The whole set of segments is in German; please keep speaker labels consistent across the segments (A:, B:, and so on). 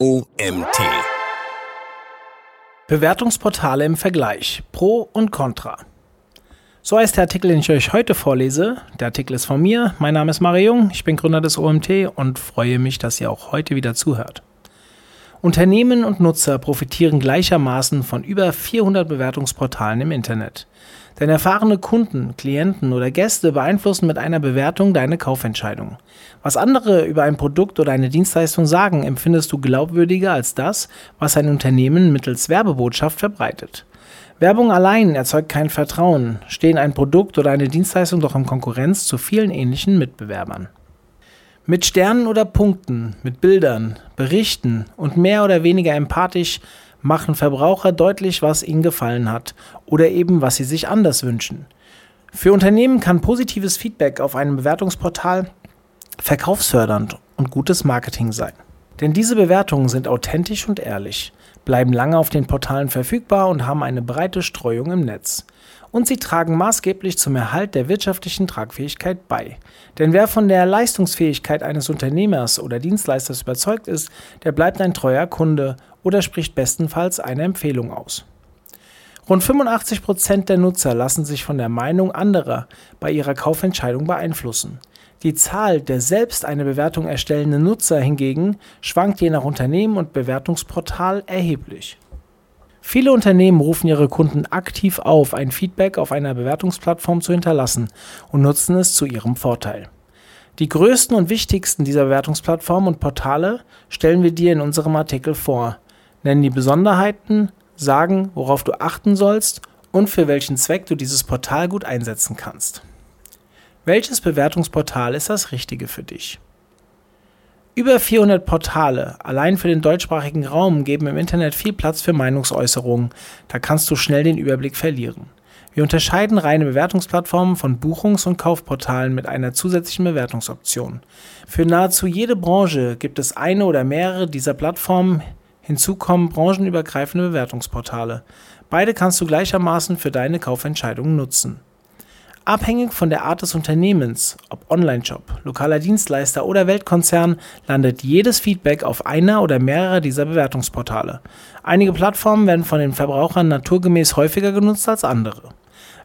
A: OMT. Bewertungsportale im Vergleich. Pro und Contra. So heißt der Artikel, den ich euch heute vorlese. Der Artikel ist von mir. Mein Name ist Mario Jung. Ich bin Gründer des OMT und freue mich, dass ihr auch heute wieder zuhört. Unternehmen und Nutzer profitieren gleichermaßen von über 400 Bewertungsportalen im Internet. Denn erfahrene Kunden, Klienten oder Gäste beeinflussen mit einer Bewertung deine Kaufentscheidung. Was andere über ein Produkt oder eine Dienstleistung sagen, empfindest du glaubwürdiger als das, was ein Unternehmen mittels Werbebotschaft verbreitet. Werbung allein erzeugt kein Vertrauen, stehen ein Produkt oder eine Dienstleistung doch in Konkurrenz zu vielen ähnlichen Mitbewerbern. Mit Sternen oder Punkten, mit Bildern, Berichten und mehr oder weniger empathisch machen Verbraucher deutlich, was ihnen gefallen hat oder eben was sie sich anders wünschen. Für Unternehmen kann positives Feedback auf einem Bewertungsportal verkaufsfördernd und gutes Marketing sein. Denn diese Bewertungen sind authentisch und ehrlich, bleiben lange auf den Portalen verfügbar und haben eine breite Streuung im Netz und sie tragen maßgeblich zum Erhalt der wirtschaftlichen Tragfähigkeit bei. Denn wer von der Leistungsfähigkeit eines Unternehmers oder Dienstleisters überzeugt ist, der bleibt ein treuer Kunde oder spricht bestenfalls eine Empfehlung aus. Rund 85 Prozent der Nutzer lassen sich von der Meinung anderer bei ihrer Kaufentscheidung beeinflussen. Die Zahl der selbst eine Bewertung erstellenden Nutzer hingegen schwankt je nach Unternehmen und Bewertungsportal erheblich. Viele Unternehmen rufen ihre Kunden aktiv auf, ein Feedback auf einer Bewertungsplattform zu hinterlassen und nutzen es zu ihrem Vorteil. Die größten und wichtigsten dieser Bewertungsplattformen und Portale stellen wir dir in unserem Artikel vor, nennen die Besonderheiten, sagen, worauf du achten sollst und für welchen Zweck du dieses Portal gut einsetzen kannst. Welches Bewertungsportal ist das Richtige für dich? Über 400 Portale allein für den deutschsprachigen Raum geben im Internet viel Platz für Meinungsäußerungen. Da kannst du schnell den Überblick verlieren. Wir unterscheiden reine Bewertungsplattformen von Buchungs- und Kaufportalen mit einer zusätzlichen Bewertungsoption. Für nahezu jede Branche gibt es eine oder mehrere dieser Plattformen. Hinzu kommen branchenübergreifende Bewertungsportale. Beide kannst du gleichermaßen für deine Kaufentscheidungen nutzen. Abhängig von der Art des Unternehmens, ob Online-Shop, lokaler Dienstleister oder Weltkonzern, landet jedes Feedback auf einer oder mehrerer dieser Bewertungsportale. Einige Plattformen werden von den Verbrauchern naturgemäß häufiger genutzt als andere.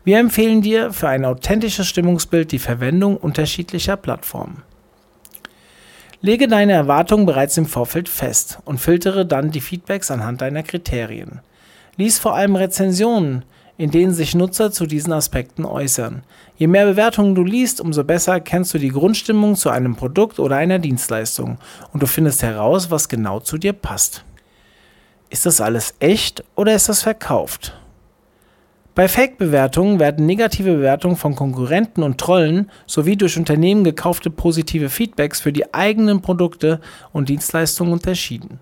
A: Wir empfehlen dir für ein authentisches Stimmungsbild die Verwendung unterschiedlicher Plattformen. Lege deine Erwartungen bereits im Vorfeld fest und filtere dann die Feedbacks anhand deiner Kriterien. Lies vor allem Rezensionen, in denen sich Nutzer zu diesen Aspekten äußern. Je mehr Bewertungen du liest, umso besser kennst du die Grundstimmung zu einem Produkt oder einer Dienstleistung und du findest heraus, was genau zu dir passt. Ist das alles echt oder ist das verkauft? Bei Fake-Bewertungen werden negative Bewertungen von Konkurrenten und Trollen sowie durch Unternehmen gekaufte positive Feedbacks für die eigenen Produkte und Dienstleistungen unterschieden.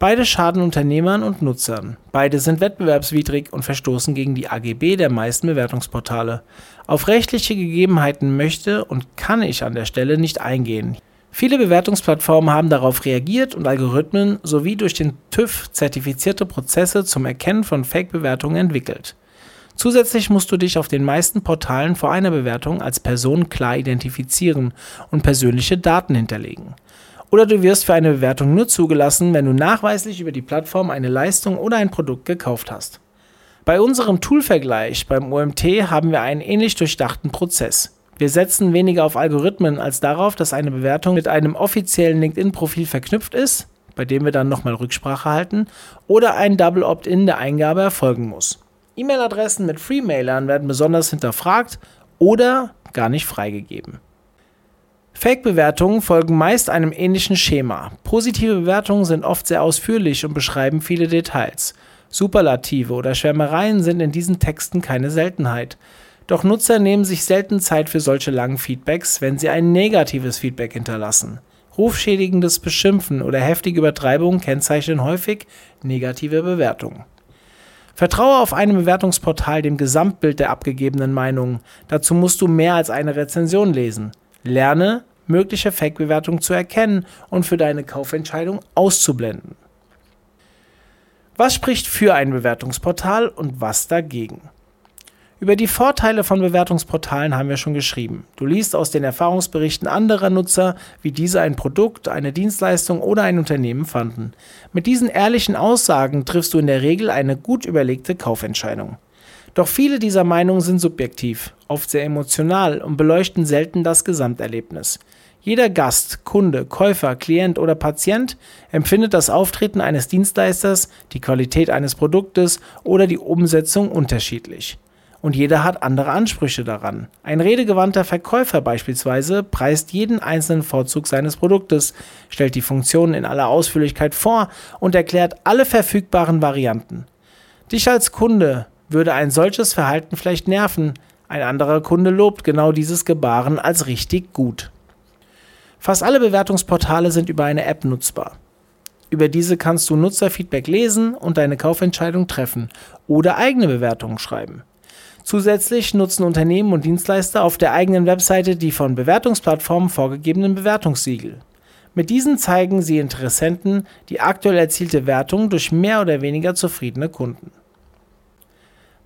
A: Beide schaden Unternehmern und Nutzern. Beide sind wettbewerbswidrig und verstoßen gegen die AGB der meisten Bewertungsportale. Auf rechtliche Gegebenheiten möchte und kann ich an der Stelle nicht eingehen. Viele Bewertungsplattformen haben darauf reagiert und Algorithmen sowie durch den TÜV zertifizierte Prozesse zum Erkennen von Fake-Bewertungen entwickelt. Zusätzlich musst du dich auf den meisten Portalen vor einer Bewertung als Person klar identifizieren und persönliche Daten hinterlegen oder du wirst für eine Bewertung nur zugelassen, wenn du nachweislich über die Plattform eine Leistung oder ein Produkt gekauft hast. Bei unserem Toolvergleich beim OMT haben wir einen ähnlich durchdachten Prozess. Wir setzen weniger auf Algorithmen als darauf, dass eine Bewertung mit einem offiziellen LinkedIn-Profil verknüpft ist, bei dem wir dann nochmal Rücksprache halten, oder ein Double Opt-in der Eingabe erfolgen muss. E-Mail-Adressen mit Freemailern werden besonders hinterfragt oder gar nicht freigegeben. Fake-Bewertungen folgen meist einem ähnlichen Schema. Positive Bewertungen sind oft sehr ausführlich und beschreiben viele Details. Superlative oder Schwärmereien sind in diesen Texten keine Seltenheit. Doch Nutzer nehmen sich selten Zeit für solche langen Feedbacks, wenn sie ein negatives Feedback hinterlassen. Rufschädigendes Beschimpfen oder heftige Übertreibungen kennzeichnen häufig negative Bewertungen. Vertraue auf einem Bewertungsportal dem Gesamtbild der abgegebenen Meinungen. Dazu musst du mehr als eine Rezension lesen. Lerne, mögliche Fake-Bewertungen zu erkennen und für deine Kaufentscheidung auszublenden. Was spricht für ein Bewertungsportal und was dagegen? Über die Vorteile von Bewertungsportalen haben wir schon geschrieben. Du liest aus den Erfahrungsberichten anderer Nutzer, wie diese ein Produkt, eine Dienstleistung oder ein Unternehmen fanden. Mit diesen ehrlichen Aussagen triffst du in der Regel eine gut überlegte Kaufentscheidung. Doch viele dieser Meinungen sind subjektiv, oft sehr emotional und beleuchten selten das Gesamterlebnis. Jeder Gast, Kunde, Käufer, Klient oder Patient empfindet das Auftreten eines Dienstleisters, die Qualität eines Produktes oder die Umsetzung unterschiedlich und jeder hat andere Ansprüche daran. Ein redegewandter Verkäufer beispielsweise preist jeden einzelnen Vorzug seines Produktes, stellt die Funktionen in aller Ausführlichkeit vor und erklärt alle verfügbaren Varianten. Dich als Kunde würde ein solches Verhalten vielleicht nerven, ein anderer Kunde lobt genau dieses Gebaren als richtig gut. Fast alle Bewertungsportale sind über eine App nutzbar. Über diese kannst du Nutzerfeedback lesen und deine Kaufentscheidung treffen oder eigene Bewertungen schreiben. Zusätzlich nutzen Unternehmen und Dienstleister auf der eigenen Webseite die von Bewertungsplattformen vorgegebenen Bewertungssiegel. Mit diesen zeigen sie Interessenten die aktuell erzielte Wertung durch mehr oder weniger zufriedene Kunden.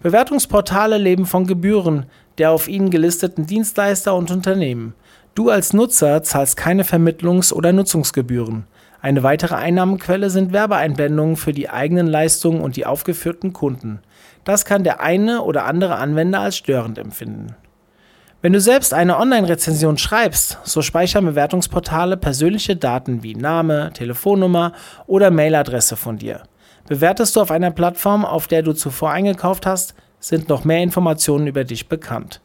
A: Bewertungsportale leben von Gebühren der auf ihnen gelisteten Dienstleister und Unternehmen. Du als Nutzer zahlst keine Vermittlungs- oder Nutzungsgebühren. Eine weitere Einnahmenquelle sind Werbeeinblendungen für die eigenen Leistungen und die aufgeführten Kunden. Das kann der eine oder andere Anwender als störend empfinden. Wenn du selbst eine Online-Rezension schreibst, so speichern Bewertungsportale persönliche Daten wie Name, Telefonnummer oder Mailadresse von dir. Bewertest du auf einer Plattform, auf der du zuvor eingekauft hast, sind noch mehr Informationen über dich bekannt.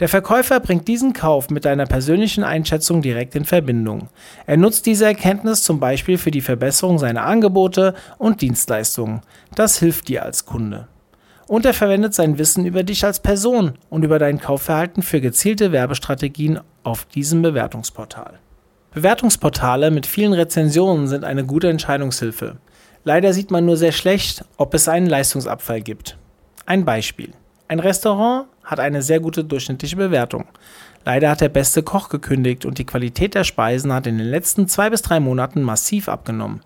A: Der Verkäufer bringt diesen Kauf mit deiner persönlichen Einschätzung direkt in Verbindung. Er nutzt diese Erkenntnis zum Beispiel für die Verbesserung seiner Angebote und Dienstleistungen. Das hilft dir als Kunde und er verwendet sein Wissen über dich als Person und über dein Kaufverhalten für gezielte Werbestrategien auf diesem Bewertungsportal. Bewertungsportale mit vielen Rezensionen sind eine gute Entscheidungshilfe. Leider sieht man nur sehr schlecht, ob es einen Leistungsabfall gibt. Ein Beispiel. Ein Restaurant hat eine sehr gute durchschnittliche Bewertung. Leider hat der beste Koch gekündigt und die Qualität der Speisen hat in den letzten zwei bis drei Monaten massiv abgenommen.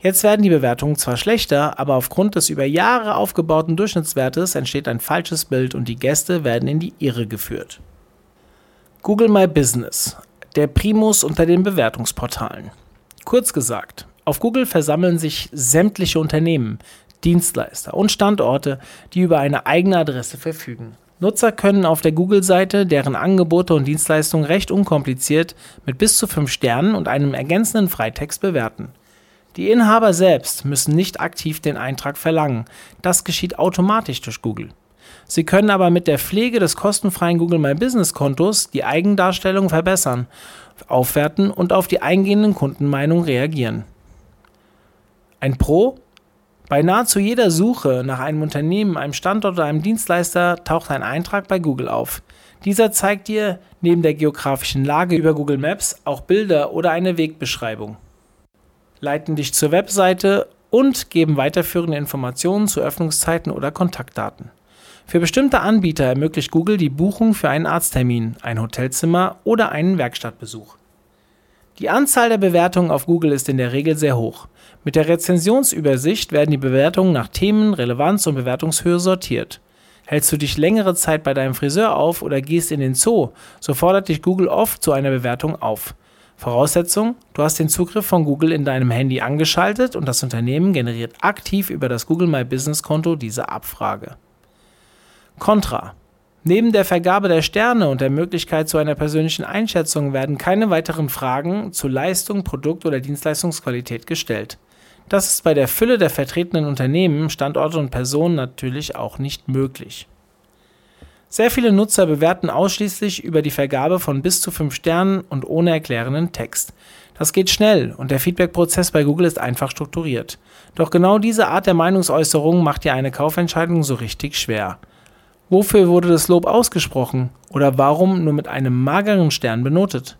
A: Jetzt werden die Bewertungen zwar schlechter, aber aufgrund des über Jahre aufgebauten Durchschnittswertes entsteht ein falsches Bild und die Gäste werden in die Irre geführt. Google My Business, der Primus unter den Bewertungsportalen. Kurz gesagt, auf Google versammeln sich sämtliche Unternehmen, Dienstleister und Standorte, die über eine eigene Adresse verfügen. Nutzer können auf der Google-Seite deren Angebote und Dienstleistungen recht unkompliziert mit bis zu 5 Sternen und einem ergänzenden Freitext bewerten. Die Inhaber selbst müssen nicht aktiv den Eintrag verlangen. Das geschieht automatisch durch Google. Sie können aber mit der Pflege des kostenfreien Google My Business Kontos die Eigendarstellung verbessern, aufwerten und auf die eingehenden Kundenmeinungen reagieren. Ein Pro? Bei nahezu jeder Suche nach einem Unternehmen, einem Standort oder einem Dienstleister taucht ein Eintrag bei Google auf. Dieser zeigt dir neben der geografischen Lage über Google Maps auch Bilder oder eine Wegbeschreibung leiten dich zur Webseite und geben weiterführende Informationen zu Öffnungszeiten oder Kontaktdaten. Für bestimmte Anbieter ermöglicht Google die Buchung für einen Arzttermin, ein Hotelzimmer oder einen Werkstattbesuch. Die Anzahl der Bewertungen auf Google ist in der Regel sehr hoch. Mit der Rezensionsübersicht werden die Bewertungen nach Themen, Relevanz und Bewertungshöhe sortiert. Hältst du dich längere Zeit bei deinem Friseur auf oder gehst in den Zoo, so fordert dich Google oft zu einer Bewertung auf. Voraussetzung, du hast den Zugriff von Google in deinem Handy angeschaltet und das Unternehmen generiert aktiv über das Google My Business Konto diese Abfrage. Contra. Neben der Vergabe der Sterne und der Möglichkeit zu einer persönlichen Einschätzung werden keine weiteren Fragen zu Leistung, Produkt oder Dienstleistungsqualität gestellt. Das ist bei der Fülle der vertretenen Unternehmen, Standorte und Personen natürlich auch nicht möglich. Sehr viele Nutzer bewerten ausschließlich über die Vergabe von bis zu 5 Sternen und ohne erklärenden Text. Das geht schnell und der Feedback-Prozess bei Google ist einfach strukturiert. Doch genau diese Art der Meinungsäußerung macht dir eine Kaufentscheidung so richtig schwer. Wofür wurde das Lob ausgesprochen oder warum nur mit einem mageren Stern benotet?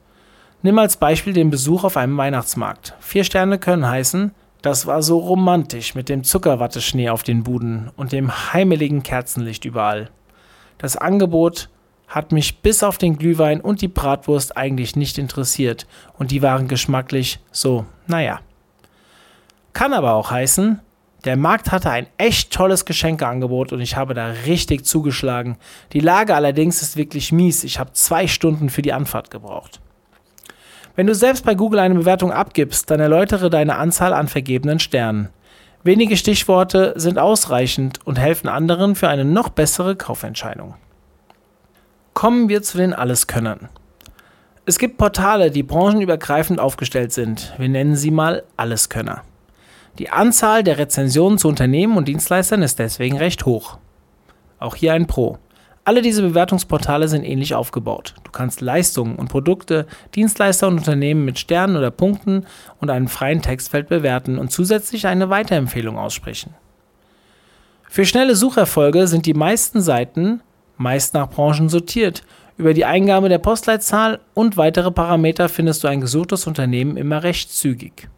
A: Nimm als Beispiel den Besuch auf einem Weihnachtsmarkt. Vier Sterne können heißen, das war so romantisch mit dem Zuckerwatteschnee auf den Buden und dem heimeligen Kerzenlicht überall. Das Angebot hat mich bis auf den Glühwein und die Bratwurst eigentlich nicht interessiert und die waren geschmacklich so, naja. Kann aber auch heißen, Der Markt hatte ein echt tolles Geschenkeangebot und ich habe da richtig zugeschlagen. Die Lage allerdings ist wirklich mies. Ich habe zwei Stunden für die Anfahrt gebraucht. Wenn du selbst bei Google eine Bewertung abgibst, dann erläutere deine Anzahl an vergebenen Sternen. Wenige Stichworte sind ausreichend und helfen anderen für eine noch bessere Kaufentscheidung. Kommen wir zu den Alleskönnern. Es gibt Portale, die branchenübergreifend aufgestellt sind. Wir nennen sie mal Alleskönner. Die Anzahl der Rezensionen zu Unternehmen und Dienstleistern ist deswegen recht hoch. Auch hier ein Pro. Alle diese Bewertungsportale sind ähnlich aufgebaut. Du kannst Leistungen und Produkte, Dienstleister und Unternehmen mit Sternen oder Punkten und einem freien Textfeld bewerten und zusätzlich eine Weiterempfehlung aussprechen. Für schnelle Sucherfolge sind die meisten Seiten meist nach Branchen sortiert. Über die Eingabe der Postleitzahl und weitere Parameter findest du ein gesuchtes Unternehmen immer recht zügig.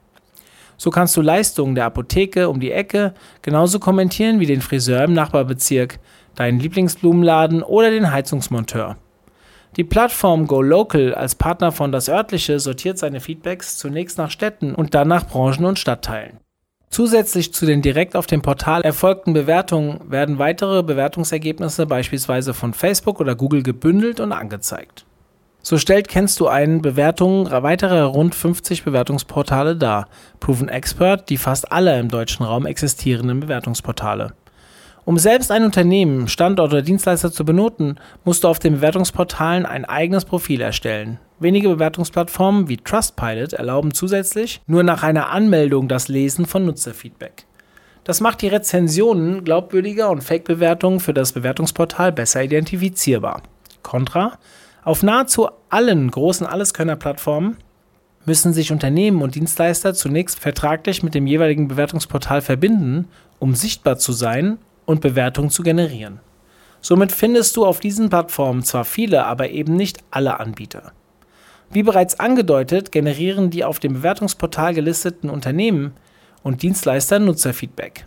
A: So kannst du Leistungen der Apotheke um die Ecke genauso kommentieren wie den Friseur im Nachbarbezirk, deinen Lieblingsblumenladen oder den Heizungsmonteur. Die Plattform GoLocal als Partner von Das Örtliche sortiert seine Feedbacks zunächst nach Städten und dann nach Branchen und Stadtteilen. Zusätzlich zu den direkt auf dem Portal erfolgten Bewertungen werden weitere Bewertungsergebnisse beispielsweise von Facebook oder Google gebündelt und angezeigt. So stellt Kennst du einen Bewertungen weiterer rund 50 Bewertungsportale dar. Proven Expert, die fast alle im deutschen Raum existierenden Bewertungsportale. Um selbst ein Unternehmen, Standort oder Dienstleister zu benoten, musst du auf den Bewertungsportalen ein eigenes Profil erstellen. Wenige Bewertungsplattformen wie Trustpilot erlauben zusätzlich nur nach einer Anmeldung das Lesen von Nutzerfeedback. Das macht die Rezensionen glaubwürdiger und Fake-Bewertungen für das Bewertungsportal besser identifizierbar. Contra auf nahezu allen großen Alleskönner-Plattformen müssen sich Unternehmen und Dienstleister zunächst vertraglich mit dem jeweiligen Bewertungsportal verbinden, um sichtbar zu sein und Bewertungen zu generieren. Somit findest du auf diesen Plattformen zwar viele, aber eben nicht alle Anbieter. Wie bereits angedeutet, generieren die auf dem Bewertungsportal gelisteten Unternehmen und Dienstleister Nutzerfeedback.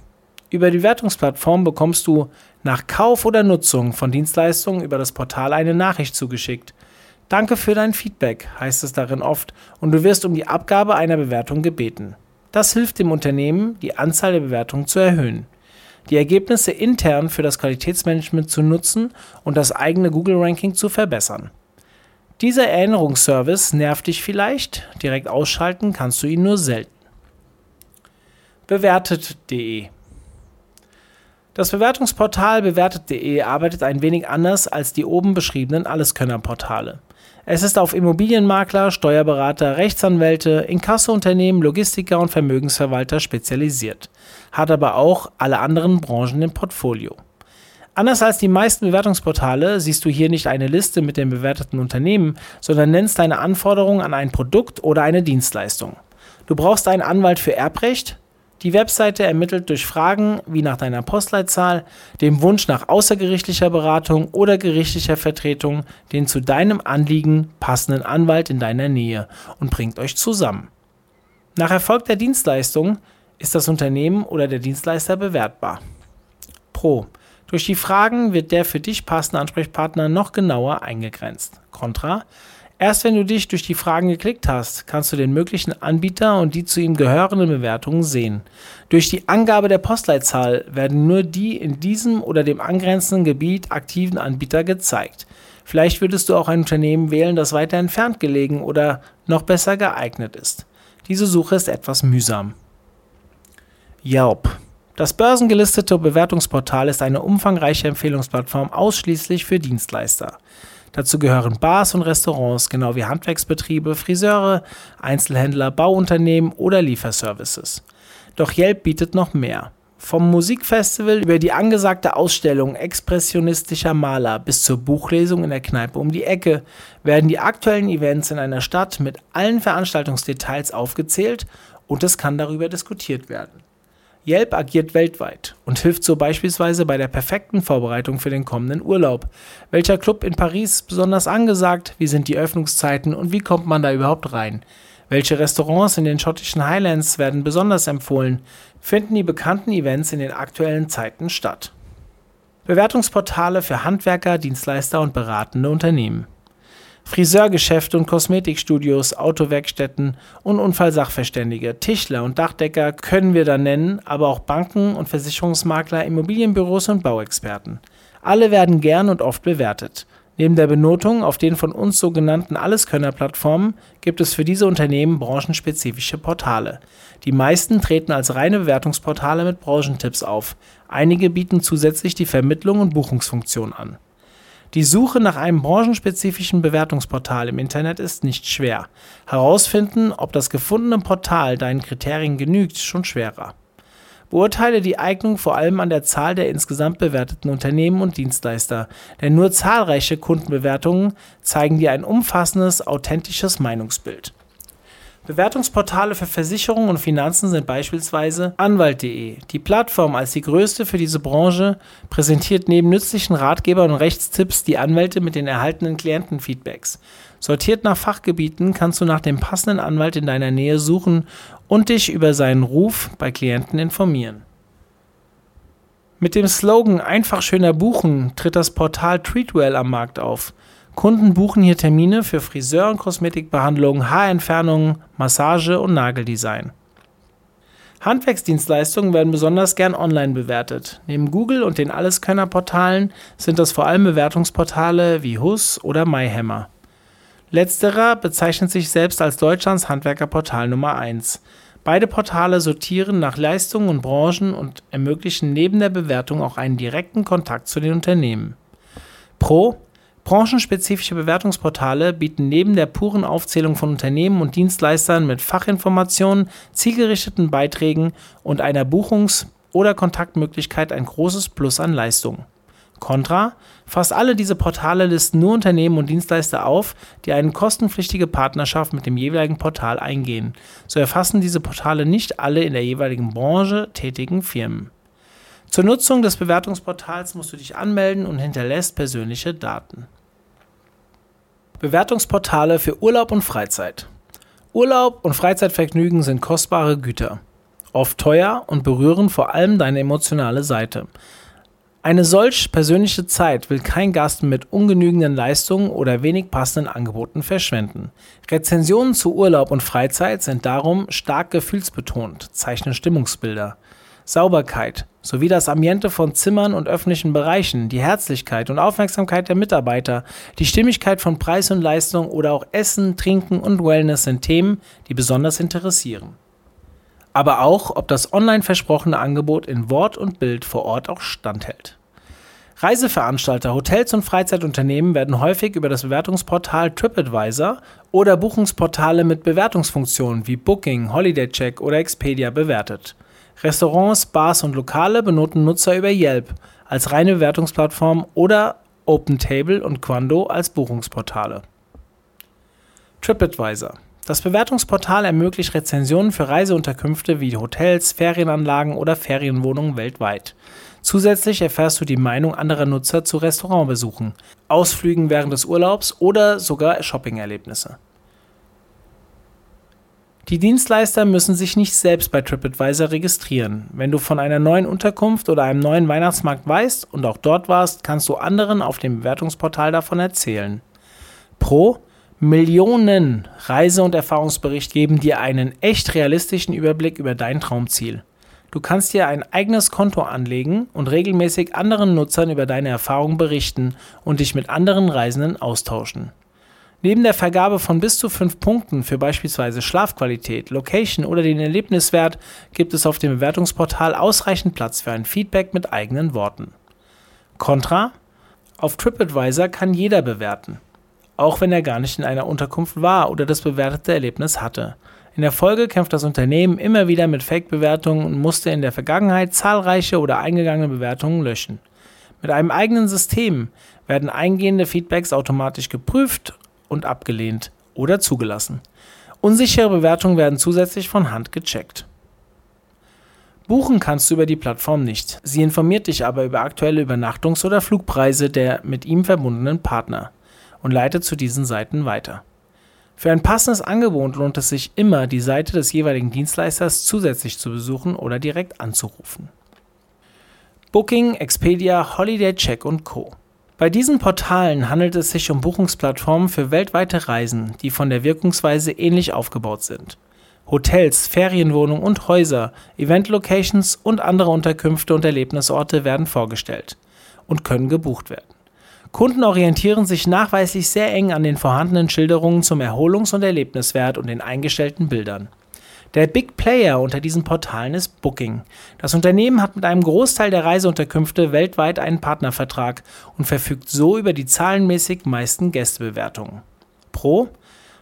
A: Über die Wertungsplattform bekommst du nach Kauf oder Nutzung von Dienstleistungen über das Portal eine Nachricht zugeschickt. Danke für dein Feedback, heißt es darin oft, und du wirst um die Abgabe einer Bewertung gebeten. Das hilft dem Unternehmen, die Anzahl der Bewertungen zu erhöhen, die Ergebnisse intern für das Qualitätsmanagement zu nutzen und das eigene Google-Ranking zu verbessern. Dieser Erinnerungsservice nervt dich vielleicht, direkt ausschalten kannst du ihn nur selten. Bewertet.de das Bewertungsportal bewertet.de arbeitet ein wenig anders als die oben beschriebenen Alleskönner-Portale. Es ist auf Immobilienmakler, Steuerberater, Rechtsanwälte, Inkassounternehmen, Logistiker und Vermögensverwalter spezialisiert, hat aber auch alle anderen Branchen im Portfolio. Anders als die meisten Bewertungsportale siehst du hier nicht eine Liste mit den bewerteten Unternehmen, sondern nennst deine Anforderungen an ein Produkt oder eine Dienstleistung. Du brauchst einen Anwalt für Erbrecht, die Webseite ermittelt durch Fragen wie nach deiner Postleitzahl, dem Wunsch nach außergerichtlicher Beratung oder gerichtlicher Vertretung den zu deinem Anliegen passenden Anwalt in deiner Nähe und bringt euch zusammen. Nach Erfolg der Dienstleistung ist das Unternehmen oder der Dienstleister bewertbar. Pro. Durch die Fragen wird der für dich passende Ansprechpartner noch genauer eingegrenzt. Contra. Erst wenn du dich durch die Fragen geklickt hast, kannst du den möglichen Anbieter und die zu ihm gehörenden Bewertungen sehen. Durch die Angabe der Postleitzahl werden nur die in diesem oder dem angrenzenden Gebiet aktiven Anbieter gezeigt. Vielleicht würdest du auch ein Unternehmen wählen, das weiter entfernt gelegen oder noch besser geeignet ist. Diese Suche ist etwas mühsam. Yelp. Das börsengelistete Bewertungsportal ist eine umfangreiche Empfehlungsplattform ausschließlich für Dienstleister. Dazu gehören Bars und Restaurants, genau wie Handwerksbetriebe, Friseure, Einzelhändler, Bauunternehmen oder Lieferservices. Doch Yelp bietet noch mehr. Vom Musikfestival über die angesagte Ausstellung expressionistischer Maler bis zur Buchlesung in der Kneipe um die Ecke werden die aktuellen Events in einer Stadt mit allen Veranstaltungsdetails aufgezählt und es kann darüber diskutiert werden. Yelp agiert weltweit und hilft so beispielsweise bei der perfekten Vorbereitung für den kommenden Urlaub. Welcher Club in Paris ist besonders angesagt? Wie sind die Öffnungszeiten und wie kommt man da überhaupt rein? Welche Restaurants in den schottischen Highlands werden besonders empfohlen? Finden die bekannten Events in den aktuellen Zeiten statt? Bewertungsportale für Handwerker, Dienstleister und beratende Unternehmen. Friseurgeschäfte und Kosmetikstudios, Autowerkstätten und Unfallsachverständige, Tischler und Dachdecker können wir da nennen, aber auch Banken und Versicherungsmakler, Immobilienbüros und Bauexperten. Alle werden gern und oft bewertet. Neben der Benotung auf den von uns sogenannten Alleskönner-Plattformen gibt es für diese Unternehmen branchenspezifische Portale. Die meisten treten als reine Bewertungsportale mit Branchentipps auf. Einige bieten zusätzlich die Vermittlung und Buchungsfunktion an. Die Suche nach einem branchenspezifischen Bewertungsportal im Internet ist nicht schwer. Herausfinden, ob das gefundene Portal deinen Kriterien genügt, schon schwerer. Beurteile die Eignung vor allem an der Zahl der insgesamt bewerteten Unternehmen und Dienstleister, denn nur zahlreiche Kundenbewertungen zeigen dir ein umfassendes, authentisches Meinungsbild. Bewertungsportale für Versicherungen und Finanzen sind beispielsweise Anwalt.de. Die Plattform als die größte für diese Branche präsentiert neben nützlichen Ratgebern und Rechtstipps die Anwälte mit den erhaltenen Klientenfeedbacks. Sortiert nach Fachgebieten kannst du nach dem passenden Anwalt in deiner Nähe suchen und dich über seinen Ruf bei Klienten informieren. Mit dem Slogan Einfach schöner buchen tritt das Portal Treatwell am Markt auf. Kunden buchen hier Termine für Friseur- und Kosmetikbehandlungen, Haarentfernungen, Massage und Nageldesign. Handwerksdienstleistungen werden besonders gern online bewertet. Neben Google und den Alleskönner-Portalen sind das vor allem Bewertungsportale wie Hus oder MyHammer. Letzterer bezeichnet sich selbst als Deutschlands Handwerkerportal Nummer 1. Beide Portale sortieren nach Leistungen und Branchen und ermöglichen neben der Bewertung auch einen direkten Kontakt zu den Unternehmen. Pro Branchenspezifische Bewertungsportale bieten neben der puren Aufzählung von Unternehmen und Dienstleistern mit Fachinformationen, zielgerichteten Beiträgen und einer Buchungs- oder Kontaktmöglichkeit ein großes Plus an Leistung. Contra: Fast alle diese Portale listen nur Unternehmen und Dienstleister auf, die eine kostenpflichtige Partnerschaft mit dem jeweiligen Portal eingehen. So erfassen diese Portale nicht alle in der jeweiligen Branche tätigen Firmen. Zur Nutzung des Bewertungsportals musst du dich anmelden und hinterlässt persönliche Daten. Bewertungsportale für Urlaub und Freizeit. Urlaub und Freizeitvergnügen sind kostbare Güter, oft teuer und berühren vor allem deine emotionale Seite. Eine solch persönliche Zeit will kein Gast mit ungenügenden Leistungen oder wenig passenden Angeboten verschwenden. Rezensionen zu Urlaub und Freizeit sind darum stark gefühlsbetont, zeichnen Stimmungsbilder. Sauberkeit sowie das Ambiente von Zimmern und öffentlichen Bereichen, die Herzlichkeit und Aufmerksamkeit der Mitarbeiter, die Stimmigkeit von Preis und Leistung oder auch Essen, Trinken und Wellness sind Themen, die besonders interessieren. Aber auch, ob das online versprochene Angebot in Wort und Bild vor Ort auch standhält. Reiseveranstalter, Hotels und Freizeitunternehmen werden häufig über das Bewertungsportal TripAdvisor oder Buchungsportale mit Bewertungsfunktionen wie Booking, HolidayCheck oder Expedia bewertet. Restaurants, Bars und Lokale benoten Nutzer über Yelp als reine Bewertungsplattform oder OpenTable und Quando als Buchungsportale. TripAdvisor. Das Bewertungsportal ermöglicht Rezensionen für Reiseunterkünfte wie Hotels, Ferienanlagen oder Ferienwohnungen weltweit. Zusätzlich erfährst du die Meinung anderer Nutzer zu Restaurantbesuchen, Ausflügen während des Urlaubs oder sogar Shoppingerlebnisse. Die Dienstleister müssen sich nicht selbst bei TripAdvisor registrieren. Wenn du von einer neuen Unterkunft oder einem neuen Weihnachtsmarkt weißt und auch dort warst, kannst du anderen auf dem Bewertungsportal davon erzählen. Pro Millionen Reise- und Erfahrungsbericht geben dir einen echt realistischen Überblick über dein Traumziel. Du kannst dir ein eigenes Konto anlegen und regelmäßig anderen Nutzern über deine Erfahrungen berichten und dich mit anderen Reisenden austauschen. Neben der Vergabe von bis zu fünf Punkten für beispielsweise Schlafqualität, Location oder den Erlebniswert gibt es auf dem Bewertungsportal ausreichend Platz für ein Feedback mit eigenen Worten. Contra: Auf TripAdvisor kann jeder bewerten, auch wenn er gar nicht in einer Unterkunft war oder das bewertete Erlebnis hatte. In der Folge kämpft das Unternehmen immer wieder mit Fake-Bewertungen und musste in der Vergangenheit zahlreiche oder eingegangene Bewertungen löschen. Mit einem eigenen System werden eingehende Feedbacks automatisch geprüft und abgelehnt oder zugelassen. Unsichere Bewertungen werden zusätzlich von Hand gecheckt. Buchen kannst du über die Plattform nicht. Sie informiert dich aber über aktuelle Übernachtungs- oder Flugpreise der mit ihm verbundenen Partner und leitet zu diesen Seiten weiter. Für ein passendes Angebot lohnt es sich immer, die Seite des jeweiligen Dienstleisters zusätzlich zu besuchen oder direkt anzurufen. Booking, Expedia, Holiday Check und Co. Bei diesen Portalen handelt es sich um Buchungsplattformen für weltweite Reisen, die von der Wirkungsweise ähnlich aufgebaut sind. Hotels, Ferienwohnungen und Häuser, Event-Locations und andere Unterkünfte und Erlebnisorte werden vorgestellt und können gebucht werden. Kunden orientieren sich nachweislich sehr eng an den vorhandenen Schilderungen zum Erholungs- und Erlebniswert und den eingestellten Bildern. Der Big Player unter diesen Portalen ist Booking. Das Unternehmen hat mit einem Großteil der Reiseunterkünfte weltweit einen Partnervertrag und verfügt so über die zahlenmäßig meisten Gästebewertungen. Pro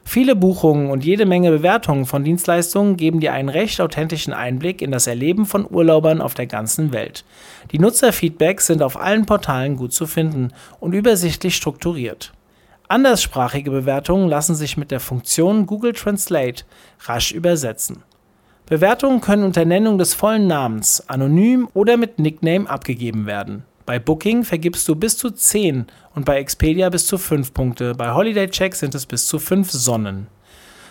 A: Viele Buchungen und jede Menge Bewertungen von Dienstleistungen geben dir einen recht authentischen Einblick in das Erleben von Urlaubern auf der ganzen Welt. Die Nutzerfeedbacks sind auf allen Portalen gut zu finden und übersichtlich strukturiert. Anderssprachige Bewertungen lassen sich mit der Funktion Google Translate rasch übersetzen. Bewertungen können unter Nennung des vollen Namens, anonym oder mit Nickname abgegeben werden. Bei Booking vergibst du bis zu 10 und bei Expedia bis zu 5 Punkte. Bei Holiday Check sind es bis zu 5 Sonnen.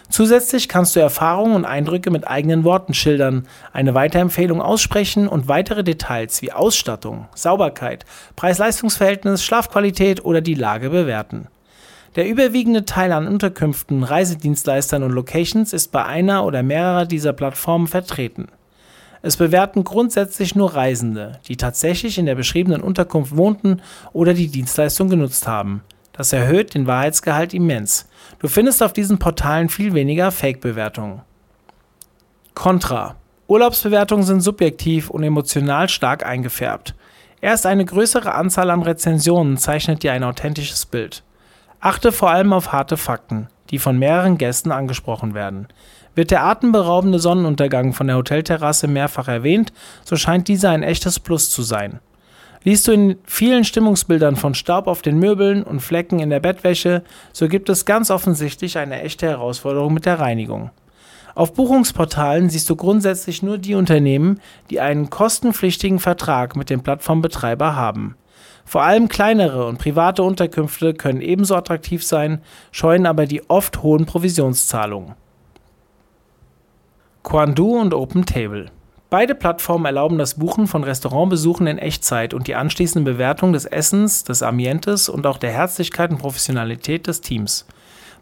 A: Zusätzlich kannst du Erfahrungen und Eindrücke mit eigenen Worten schildern, eine Weiterempfehlung aussprechen und weitere Details wie Ausstattung, Sauberkeit, Preis-Leistungs-Verhältnis, Schlafqualität oder die Lage bewerten. Der überwiegende Teil an Unterkünften, Reisedienstleistern und Locations ist bei einer oder mehrerer dieser Plattformen vertreten. Es bewerten grundsätzlich nur Reisende, die tatsächlich in der beschriebenen Unterkunft wohnten oder die Dienstleistung genutzt haben. Das erhöht den Wahrheitsgehalt immens. Du findest auf diesen Portalen viel weniger Fake-Bewertungen. Contra. Urlaubsbewertungen sind subjektiv und emotional stark eingefärbt. Erst eine größere Anzahl an Rezensionen zeichnet dir ein authentisches Bild. Achte vor allem auf harte Fakten, die von mehreren Gästen angesprochen werden. Wird der atemberaubende Sonnenuntergang von der Hotelterrasse mehrfach erwähnt, so scheint dieser ein echtes Plus zu sein. Liest du in vielen Stimmungsbildern von Staub auf den Möbeln und Flecken in der Bettwäsche, so gibt es ganz offensichtlich eine echte Herausforderung mit der Reinigung. Auf Buchungsportalen siehst du grundsätzlich nur die Unternehmen, die einen kostenpflichtigen Vertrag mit dem Plattformbetreiber haben. Vor allem kleinere und private Unterkünfte können ebenso attraktiv sein, scheuen aber die oft hohen Provisionszahlungen. Quandu und OpenTable. Beide Plattformen erlauben das Buchen von Restaurantbesuchen in Echtzeit und die anschließende Bewertung des Essens, des Ambientes und auch der Herzlichkeit und Professionalität des Teams.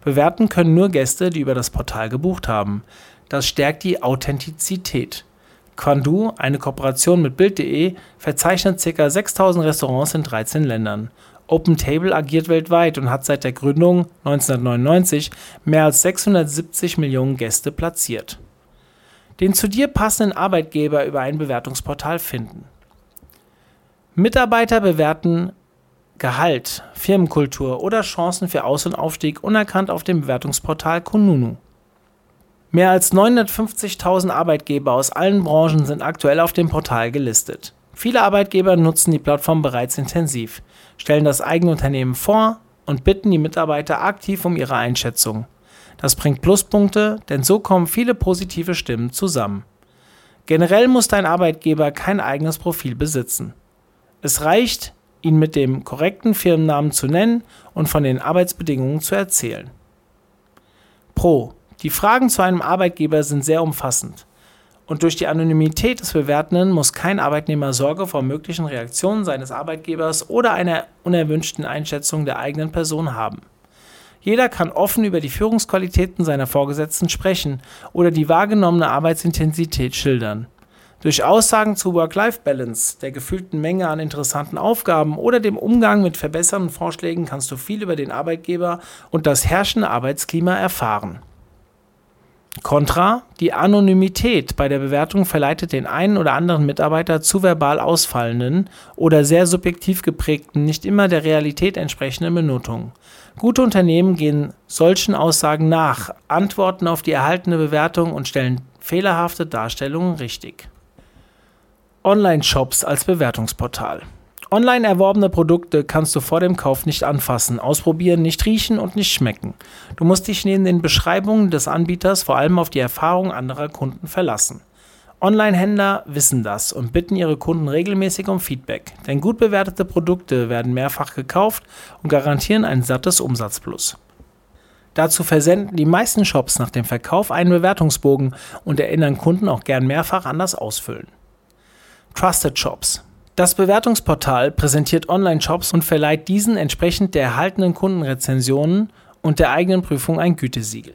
A: Bewerten können nur Gäste, die über das Portal gebucht haben. Das stärkt die Authentizität. Quandu, eine Kooperation mit Bild.de, verzeichnet ca. 6000 Restaurants in 13 Ländern. OpenTable agiert weltweit und hat seit der Gründung 1999 mehr als 670 Millionen Gäste platziert den zu dir passenden Arbeitgeber über ein Bewertungsportal finden. Mitarbeiter bewerten Gehalt, Firmenkultur oder Chancen für Aus- und Aufstieg unerkannt auf dem Bewertungsportal Kununu. Mehr als 950.000 Arbeitgeber aus allen Branchen sind aktuell auf dem Portal gelistet. Viele Arbeitgeber nutzen die Plattform bereits intensiv, stellen das eigene Unternehmen vor und bitten die Mitarbeiter aktiv um ihre Einschätzung. Das bringt Pluspunkte, denn so kommen viele positive Stimmen zusammen. Generell muss dein Arbeitgeber kein eigenes Profil besitzen. Es reicht, ihn mit dem korrekten Firmennamen zu nennen und von den Arbeitsbedingungen zu erzählen. Pro. Die Fragen zu einem Arbeitgeber sind sehr umfassend. Und durch die Anonymität des Bewertenden muss kein Arbeitnehmer Sorge vor möglichen Reaktionen seines Arbeitgebers oder einer unerwünschten Einschätzung der eigenen Person haben. Jeder kann offen über die Führungsqualitäten seiner Vorgesetzten sprechen oder die wahrgenommene Arbeitsintensität schildern. Durch Aussagen zu Work-Life-Balance, der gefühlten Menge an interessanten Aufgaben oder dem Umgang mit verbessernden Vorschlägen kannst du viel über den Arbeitgeber und das herrschende Arbeitsklima erfahren. Contra, die Anonymität bei der Bewertung verleitet den einen oder anderen Mitarbeiter zu verbal ausfallenden oder sehr subjektiv geprägten, nicht immer der Realität entsprechenden Benotungen. Gute Unternehmen gehen solchen Aussagen nach, antworten auf die erhaltene Bewertung und stellen fehlerhafte Darstellungen richtig. Online-Shops als Bewertungsportal. Online erworbene Produkte kannst du vor dem Kauf nicht anfassen, ausprobieren, nicht riechen und nicht schmecken. Du musst dich neben den Beschreibungen des Anbieters vor allem auf die Erfahrung anderer Kunden verlassen. Online-Händler wissen das und bitten ihre Kunden regelmäßig um Feedback, denn gut bewertete Produkte werden mehrfach gekauft und garantieren ein sattes Umsatzplus. Dazu versenden die meisten Shops nach dem Verkauf einen Bewertungsbogen und erinnern Kunden auch gern mehrfach an das Ausfüllen. Trusted Shops Das Bewertungsportal präsentiert Online-Shops und verleiht diesen entsprechend der erhaltenen Kundenrezensionen und der eigenen Prüfung ein Gütesiegel.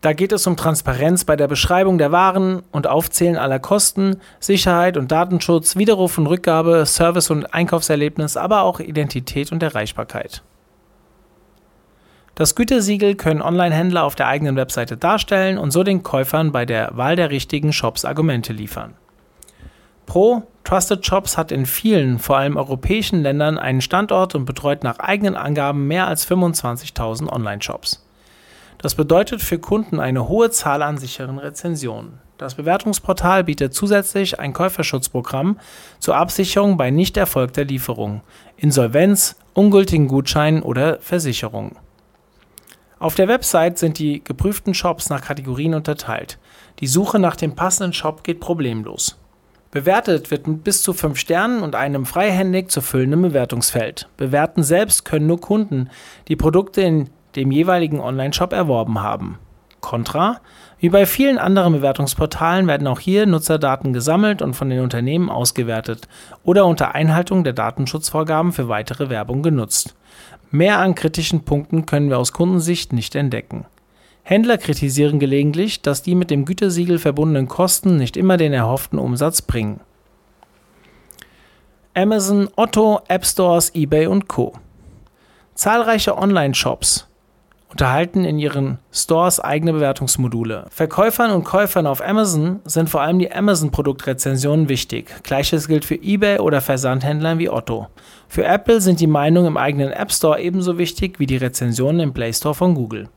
A: Da geht es um Transparenz bei der Beschreibung der Waren und Aufzählen aller Kosten, Sicherheit und Datenschutz, Widerruf und Rückgabe, Service und Einkaufserlebnis, aber auch Identität und Erreichbarkeit. Das Gütesiegel können Online-Händler auf der eigenen Webseite darstellen und so den Käufern bei der Wahl der richtigen Shops Argumente liefern. Pro Trusted Shops hat in vielen, vor allem europäischen Ländern einen Standort und betreut nach eigenen Angaben mehr als 25.000 Online-Shops. Das bedeutet für Kunden eine hohe Zahl an sicheren Rezensionen. Das Bewertungsportal bietet zusätzlich ein Käuferschutzprogramm zur Absicherung bei nicht erfolgter Lieferung, Insolvenz, ungültigen Gutscheinen oder Versicherungen. Auf der Website sind die geprüften Shops nach Kategorien unterteilt. Die Suche nach dem passenden Shop geht problemlos. Bewertet wird mit bis zu 5 Sternen und einem freihändig zu füllenden Bewertungsfeld. Bewerten selbst können nur Kunden, die Produkte in dem jeweiligen Online-Shop erworben haben. Contra: Wie bei vielen anderen Bewertungsportalen werden auch hier Nutzerdaten gesammelt und von den Unternehmen ausgewertet oder unter Einhaltung der Datenschutzvorgaben für weitere Werbung genutzt. Mehr an kritischen Punkten können wir aus Kundensicht nicht entdecken. Händler kritisieren gelegentlich, dass die mit dem Gütesiegel verbundenen Kosten nicht immer den erhofften Umsatz bringen. Amazon, Otto, App Stores, eBay und Co. Zahlreiche Online-Shops unterhalten in ihren Stores eigene Bewertungsmodule. Verkäufern und Käufern auf Amazon sind vor allem die Amazon-Produktrezensionen wichtig. Gleiches gilt für eBay oder Versandhändlern wie Otto. Für Apple sind die Meinungen im eigenen App Store ebenso wichtig wie die Rezensionen im Play Store von Google.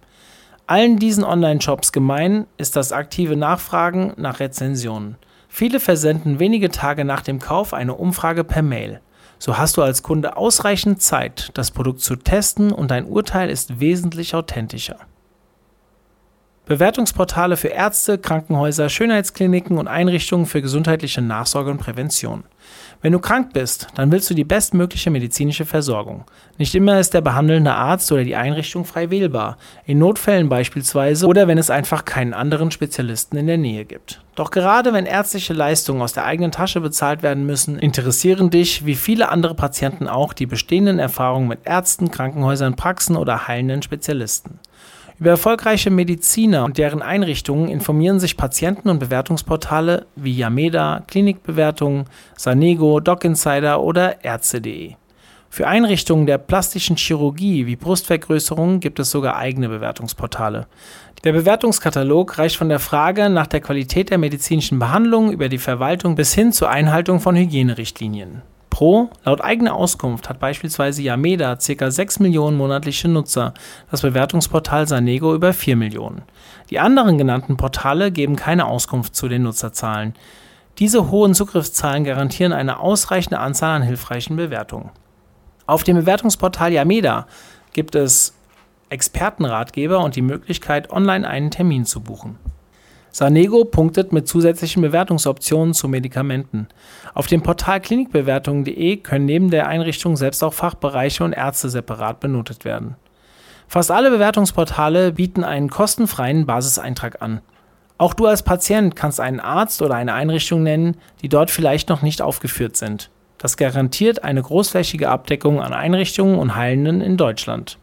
A: Allen diesen Online-Shops gemein ist das aktive Nachfragen nach Rezensionen. Viele versenden wenige Tage nach dem Kauf eine Umfrage per Mail. So hast du als Kunde ausreichend Zeit, das Produkt zu testen und dein Urteil ist wesentlich authentischer. Bewertungsportale für Ärzte, Krankenhäuser, Schönheitskliniken und Einrichtungen für gesundheitliche Nachsorge und Prävention. Wenn du krank bist, dann willst du die bestmögliche medizinische Versorgung. Nicht immer ist der behandelnde Arzt oder die Einrichtung frei wählbar, in Notfällen beispielsweise oder wenn es einfach keinen anderen Spezialisten in der Nähe gibt. Doch gerade wenn ärztliche Leistungen aus der eigenen Tasche bezahlt werden müssen, interessieren dich, wie viele andere Patienten auch, die bestehenden Erfahrungen mit Ärzten, Krankenhäusern, Praxen oder heilenden Spezialisten. Über erfolgreiche Mediziner und deren Einrichtungen informieren sich Patienten- und Bewertungsportale wie Yameda, Klinikbewertungen, Sanego, DocInsider oder Ärzte.de. Für Einrichtungen der plastischen Chirurgie wie Brustvergrößerungen gibt es sogar eigene Bewertungsportale. Der Bewertungskatalog reicht von der Frage nach der Qualität der medizinischen Behandlung über die Verwaltung bis hin zur Einhaltung von Hygienerichtlinien. Pro, laut eigener Auskunft hat beispielsweise Yameda ca. 6 Millionen monatliche Nutzer, das Bewertungsportal Sanego über 4 Millionen. Die anderen genannten Portale geben keine Auskunft zu den Nutzerzahlen. Diese hohen Zugriffszahlen garantieren eine ausreichende Anzahl an hilfreichen Bewertungen. Auf dem Bewertungsportal Yameda gibt es Expertenratgeber und die Möglichkeit, online einen Termin zu buchen. Sanego punktet mit zusätzlichen Bewertungsoptionen zu Medikamenten. Auf dem Portal klinikbewertungen.de können neben der Einrichtung selbst auch Fachbereiche und Ärzte separat benotet werden. Fast alle Bewertungsportale bieten einen kostenfreien Basiseintrag an. Auch du als Patient kannst einen Arzt oder eine Einrichtung nennen, die dort vielleicht noch nicht aufgeführt sind. Das garantiert eine großflächige Abdeckung an Einrichtungen und Heilenden in Deutschland.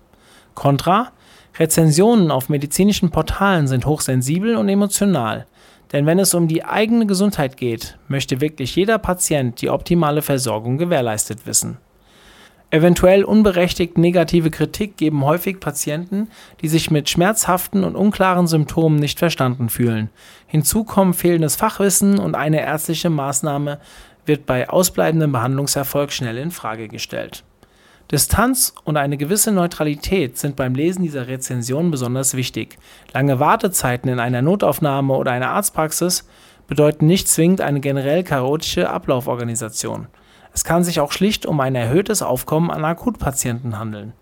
A: Contra Rezensionen auf medizinischen Portalen sind hochsensibel und emotional. Denn wenn es um die eigene Gesundheit geht, möchte wirklich jeder Patient die optimale Versorgung gewährleistet wissen. Eventuell unberechtigt negative Kritik geben häufig Patienten, die sich mit schmerzhaften und unklaren Symptomen nicht verstanden fühlen. Hinzu kommen fehlendes Fachwissen und eine ärztliche Maßnahme wird bei ausbleibendem Behandlungserfolg schnell in Frage gestellt. Distanz und eine gewisse Neutralität sind beim Lesen dieser Rezension besonders wichtig. Lange Wartezeiten in einer Notaufnahme oder einer Arztpraxis bedeuten nicht zwingend eine generell chaotische Ablauforganisation. Es kann sich auch schlicht um ein erhöhtes Aufkommen an Akutpatienten handeln.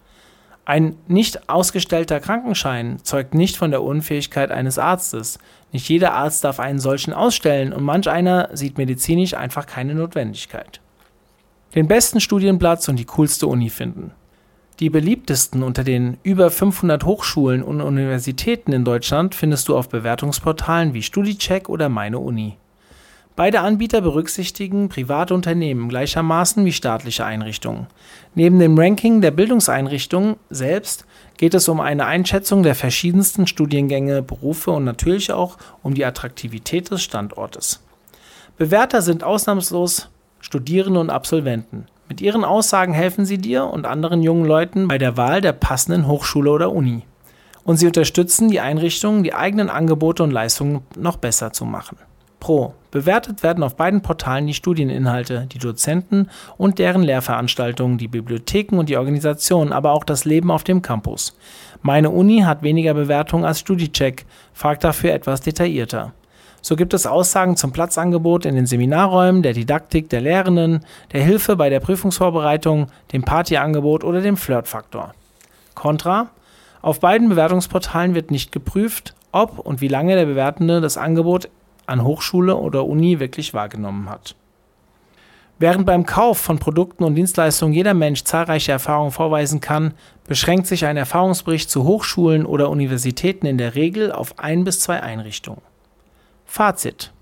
A: Ein nicht ausgestellter Krankenschein zeugt nicht von der Unfähigkeit eines Arztes. Nicht jeder Arzt darf einen solchen ausstellen und manch einer sieht medizinisch einfach keine Notwendigkeit den besten Studienplatz und die coolste Uni finden. Die beliebtesten unter den über 500 Hochschulen und Universitäten in Deutschland findest du auf Bewertungsportalen wie StudiCheck oder Meine Uni. Beide Anbieter berücksichtigen private Unternehmen gleichermaßen wie staatliche Einrichtungen. Neben dem Ranking der Bildungseinrichtungen selbst geht es um eine Einschätzung der verschiedensten Studiengänge, Berufe und natürlich auch um die Attraktivität des Standortes. Bewerter sind ausnahmslos Studierende und Absolventen. Mit ihren Aussagen helfen sie dir und anderen jungen Leuten bei der Wahl der passenden Hochschule oder Uni. Und sie unterstützen die Einrichtungen, die eigenen Angebote und Leistungen noch besser zu machen. Pro. Bewertet werden auf beiden Portalen die Studieninhalte, die Dozenten und deren Lehrveranstaltungen, die Bibliotheken und die Organisation, aber auch das Leben auf dem Campus. Meine Uni hat weniger Bewertungen als StudiCheck, fragt dafür etwas detaillierter. So gibt es Aussagen zum Platzangebot in den Seminarräumen, der Didaktik der Lehrenden, der Hilfe bei der Prüfungsvorbereitung, dem Partyangebot oder dem Flirtfaktor. Contra. Auf beiden Bewertungsportalen wird nicht geprüft, ob und wie lange der Bewertende das Angebot an Hochschule oder Uni wirklich wahrgenommen hat. Während beim Kauf von Produkten und Dienstleistungen jeder Mensch zahlreiche Erfahrungen vorweisen kann, beschränkt sich ein Erfahrungsbericht zu Hochschulen oder Universitäten in der Regel auf ein bis zwei Einrichtungen. Fazit.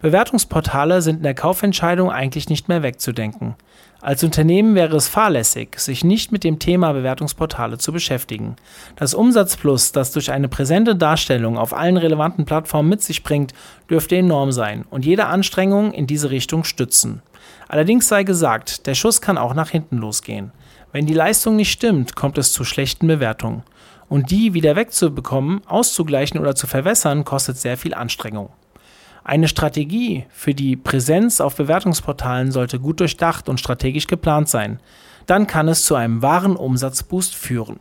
A: Bewertungsportale sind in der Kaufentscheidung eigentlich nicht mehr wegzudenken. Als Unternehmen wäre es fahrlässig, sich nicht mit dem Thema Bewertungsportale zu beschäftigen. Das Umsatzplus, das durch eine präsente Darstellung auf allen relevanten Plattformen mit sich bringt, dürfte enorm sein und jede Anstrengung in diese Richtung stützen. Allerdings sei gesagt, der Schuss kann auch nach hinten losgehen. Wenn die Leistung nicht stimmt, kommt es zu schlechten Bewertungen. Und die wieder wegzubekommen, auszugleichen oder zu verwässern, kostet sehr viel Anstrengung. Eine Strategie für die Präsenz auf Bewertungsportalen sollte gut durchdacht und strategisch geplant sein. Dann kann es zu einem wahren Umsatzboost führen.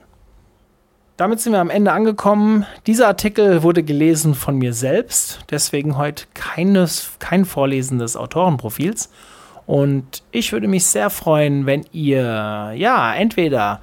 A: Damit sind wir am Ende angekommen. Dieser Artikel wurde gelesen von mir selbst, deswegen heute keines, kein Vorlesen des Autorenprofils. Und ich würde mich sehr freuen, wenn ihr ja entweder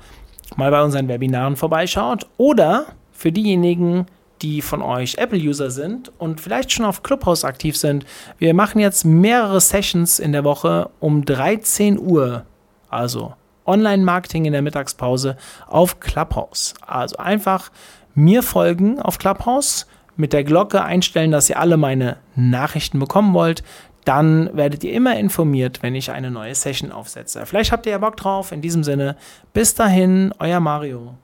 A: mal bei unseren Webinaren vorbeischaut oder für diejenigen, die von euch Apple-User sind und vielleicht schon auf Clubhouse aktiv sind. Wir machen jetzt mehrere Sessions in der Woche um 13 Uhr. Also Online-Marketing in der Mittagspause auf Clubhouse. Also einfach mir folgen auf Clubhouse, mit der Glocke einstellen, dass ihr alle meine Nachrichten bekommen wollt. Dann werdet ihr immer informiert, wenn ich eine neue Session aufsetze. Vielleicht habt ihr ja Bock drauf. In diesem Sinne, bis dahin, euer Mario.